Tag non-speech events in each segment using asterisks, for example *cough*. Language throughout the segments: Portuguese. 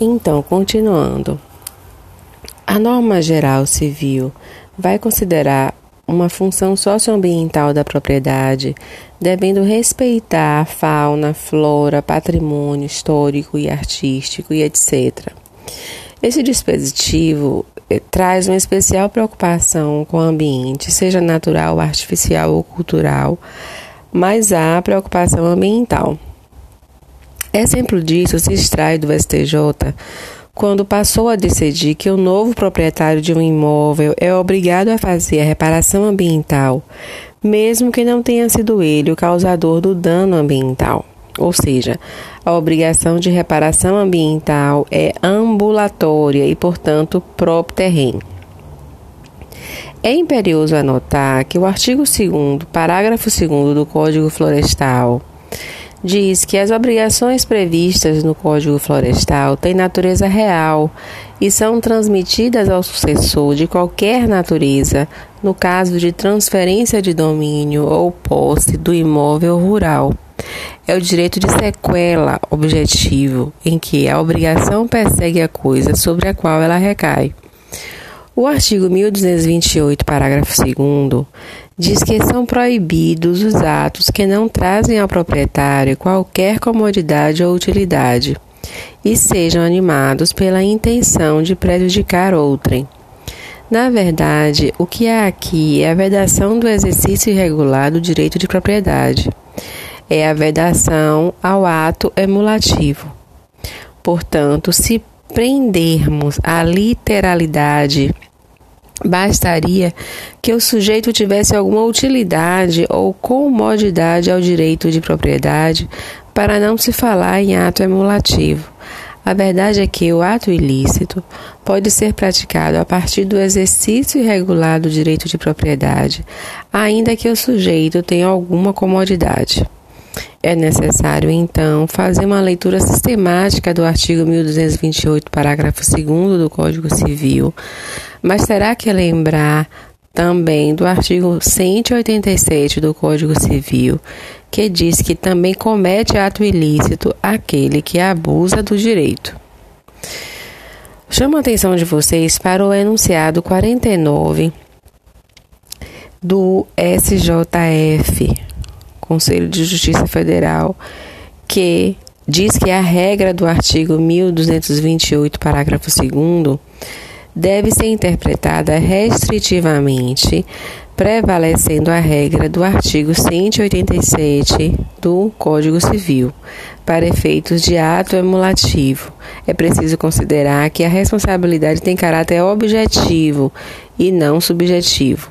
Então, continuando. A norma geral civil vai considerar uma função socioambiental da propriedade, devendo respeitar fauna, flora, patrimônio histórico e artístico e etc. Esse dispositivo eh, traz uma especial preocupação com o ambiente, seja natural, artificial ou cultural, mas há preocupação ambiental. Exemplo disso se extrai do STJ quando passou a decidir que o novo proprietário de um imóvel é obrigado a fazer a reparação ambiental, mesmo que não tenha sido ele o causador do dano ambiental. Ou seja, a obrigação de reparação ambiental é ambulatória e, portanto, próprio terreno. É imperioso anotar que o artigo 2, parágrafo 2 do Código Florestal diz que as obrigações previstas no Código Florestal têm natureza real e são transmitidas ao sucessor de qualquer natureza no caso de transferência de domínio ou posse do imóvel rural. É o direito de sequela objetivo, em que a obrigação persegue a coisa sobre a qual ela recai. O artigo 1228, parágrafo 2 diz que são proibidos os atos que não trazem ao proprietário qualquer comodidade ou utilidade e sejam animados pela intenção de prejudicar outrem. Na verdade, o que há aqui é a vedação do exercício irregular do direito de propriedade. É a vedação ao ato emulativo. Portanto, se prendermos a literalidade Bastaria que o sujeito tivesse alguma utilidade ou comodidade ao direito de propriedade para não se falar em ato emulativo. A verdade é que o ato ilícito pode ser praticado a partir do exercício irregular do direito de propriedade, ainda que o sujeito tenha alguma comodidade. É necessário, então, fazer uma leitura sistemática do artigo 1228, parágrafo 2 do Código Civil, mas terá que lembrar também do artigo 187 do Código Civil, que diz que também comete ato ilícito aquele que abusa do direito. Chamo a atenção de vocês para o enunciado 49 do SJF, Conselho de Justiça Federal, que diz que a regra do artigo 1228, parágrafo 2 deve ser interpretada restritivamente, prevalecendo a regra do artigo 187 do Código Civil. Para efeitos de ato emulativo, é preciso considerar que a responsabilidade tem caráter objetivo e não subjetivo.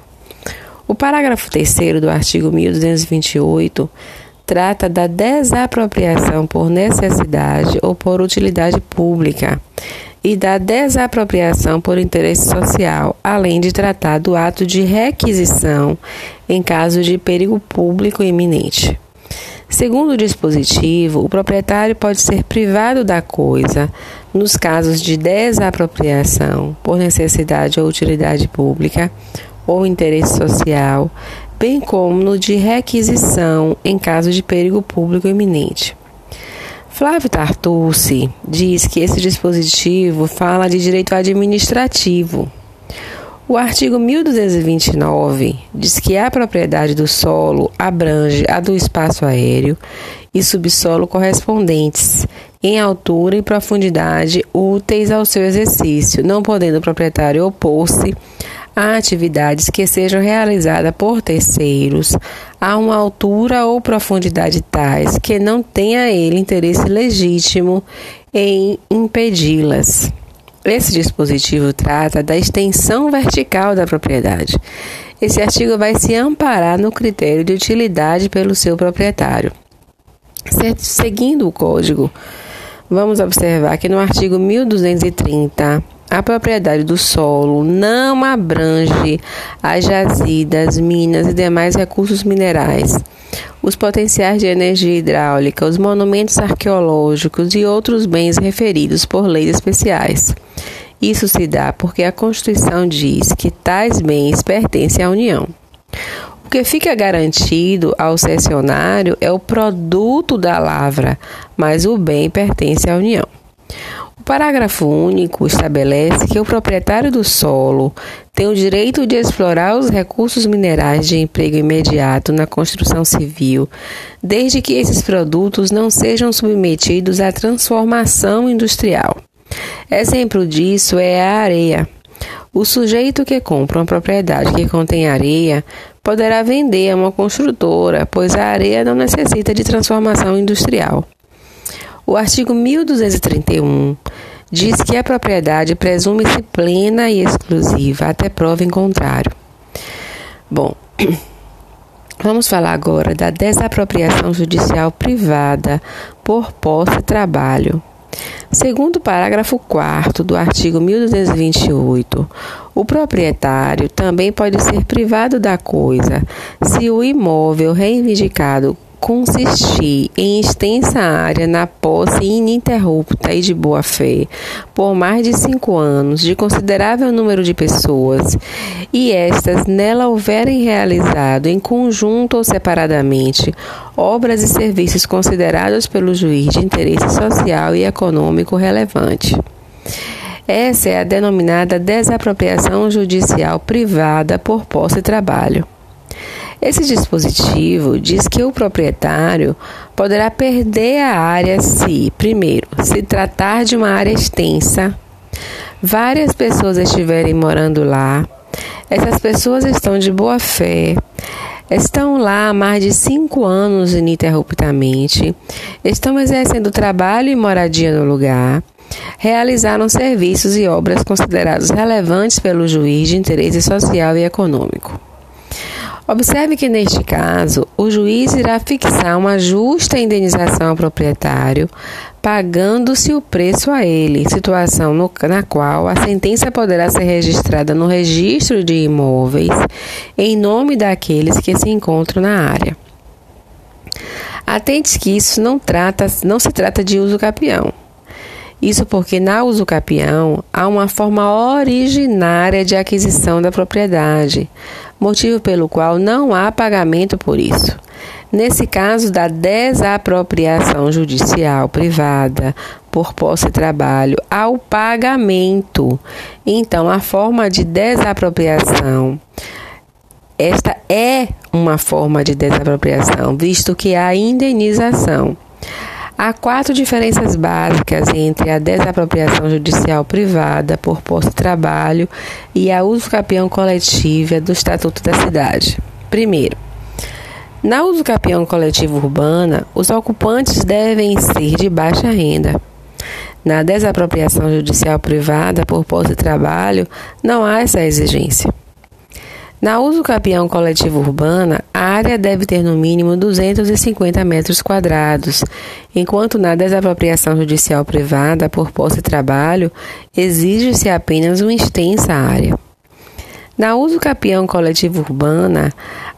O parágrafo 3 do artigo 1228 trata da desapropriação por necessidade ou por utilidade pública e da desapropriação por interesse social, além de tratar do ato de requisição em caso de perigo público iminente. Segundo o dispositivo, o proprietário pode ser privado da coisa nos casos de desapropriação por necessidade ou utilidade pública ou interesse social, bem como no de requisição em caso de perigo público iminente. Flávio Tartucci diz que esse dispositivo fala de direito administrativo. O artigo 1229 diz que a propriedade do solo abrange a do espaço aéreo e subsolo correspondentes, em altura e profundidade úteis ao seu exercício, não podendo o proprietário opor-se a atividades que sejam realizadas por terceiros a uma altura ou profundidade tais que não tenha ele interesse legítimo em impedi-las. Esse dispositivo trata da extensão vertical da propriedade. Esse artigo vai se amparar no critério de utilidade pelo seu proprietário. Seguindo o código, vamos observar que no artigo 1230 a propriedade do solo não abrange as jazidas, minas e demais recursos minerais, os potenciais de energia hidráulica, os monumentos arqueológicos e outros bens referidos por leis especiais. Isso se dá porque a Constituição diz que tais bens pertencem à União. O que fica garantido ao cessionário é o produto da lavra, mas o bem pertence à União parágrafo único estabelece que o proprietário do solo tem o direito de explorar os recursos minerais de emprego imediato na construção civil, desde que esses produtos não sejam submetidos à transformação industrial. Exemplo disso é a areia. O sujeito que compra uma propriedade que contém areia poderá vender a uma construtora, pois a areia não necessita de transformação industrial. O artigo 1231 diz que a propriedade presume-se plena e exclusiva até prova em contrário. Bom, *clears throat* vamos falar agora da desapropriação judicial privada por posse e trabalho. Segundo o parágrafo 4 do artigo 1228, o proprietário também pode ser privado da coisa se o imóvel reivindicado consistir em extensa área na posse ininterrupta e de boa fé por mais de cinco anos de considerável número de pessoas e estas nela houverem realizado em conjunto ou separadamente obras e serviços considerados pelo juiz de interesse social e econômico relevante. Essa é a denominada desapropriação judicial privada por posse e trabalho. Esse dispositivo diz que o proprietário poderá perder a área se, primeiro, se tratar de uma área extensa, várias pessoas estiverem morando lá, essas pessoas estão de boa fé, estão lá há mais de cinco anos ininterruptamente, estão exercendo trabalho e moradia no lugar, realizaram serviços e obras considerados relevantes pelo juiz de interesse social e econômico. Observe que neste caso, o juiz irá fixar uma justa indenização ao proprietário, pagando-se o preço a ele, situação no, na qual a sentença poderá ser registrada no registro de imóveis em nome daqueles que se encontram na área. Atente que isso não, trata, não se trata de uso capião. Isso porque na usucapião há uma forma originária de aquisição da propriedade, motivo pelo qual não há pagamento por isso. Nesse caso da desapropriação judicial privada por posse de trabalho ao pagamento. Então, a forma de desapropriação esta é uma forma de desapropriação, visto que há indenização. Há quatro diferenças básicas entre a desapropriação judicial privada por posto de trabalho e a uso-capião coletiva do Estatuto da Cidade. Primeiro, na uso-capião coletiva urbana, os ocupantes devem ser de baixa renda. Na desapropriação judicial privada por posto de trabalho, não há essa exigência. Na uso capião coletivo urbana, a área deve ter no mínimo 250 metros quadrados, enquanto na desapropriação judicial privada por posse de trabalho, exige-se apenas uma extensa área. Na uso capião coletivo urbana,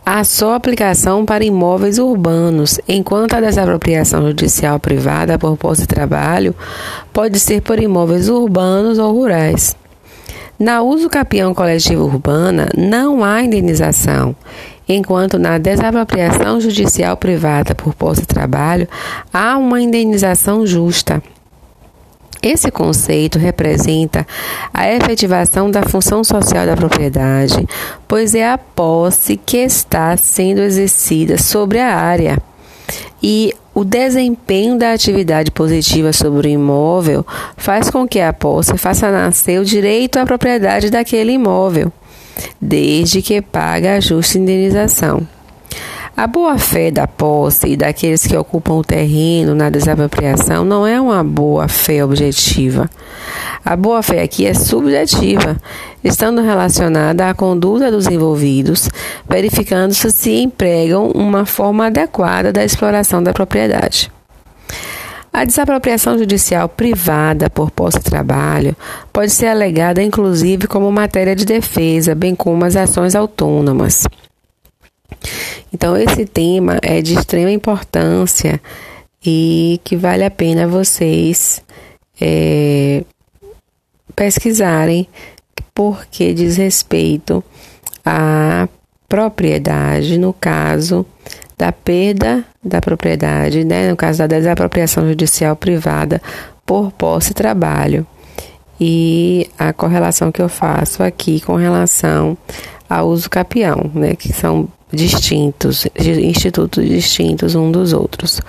há só aplicação para imóveis urbanos, enquanto a desapropriação judicial privada por posse de trabalho pode ser por imóveis urbanos ou rurais. Na uso capião coletivo urbana, não há indenização, enquanto na desapropriação judicial privada por posse de trabalho, há uma indenização justa. Esse conceito representa a efetivação da função social da propriedade, pois é a posse que está sendo exercida sobre a área. E o desempenho da atividade positiva sobre o imóvel faz com que a posse faça nascer o direito à propriedade daquele imóvel, desde que pague a justa indenização. A boa-fé da posse e daqueles que ocupam o terreno na desapropriação não é uma boa-fé objetiva. A boa-fé aqui é subjetiva, estando relacionada à conduta dos envolvidos, verificando-se se empregam uma forma adequada da exploração da propriedade. A desapropriação judicial privada por posse de trabalho pode ser alegada inclusive como matéria de defesa, bem como as ações autônomas. Então, esse tema é de extrema importância e que vale a pena vocês é, pesquisarem, porque diz respeito à propriedade, no caso da perda da propriedade, né, no caso da desapropriação judicial privada por posse e trabalho. E a correlação que eu faço aqui com relação ao uso capião, né, que são distintos, institutos distintos um dos outros.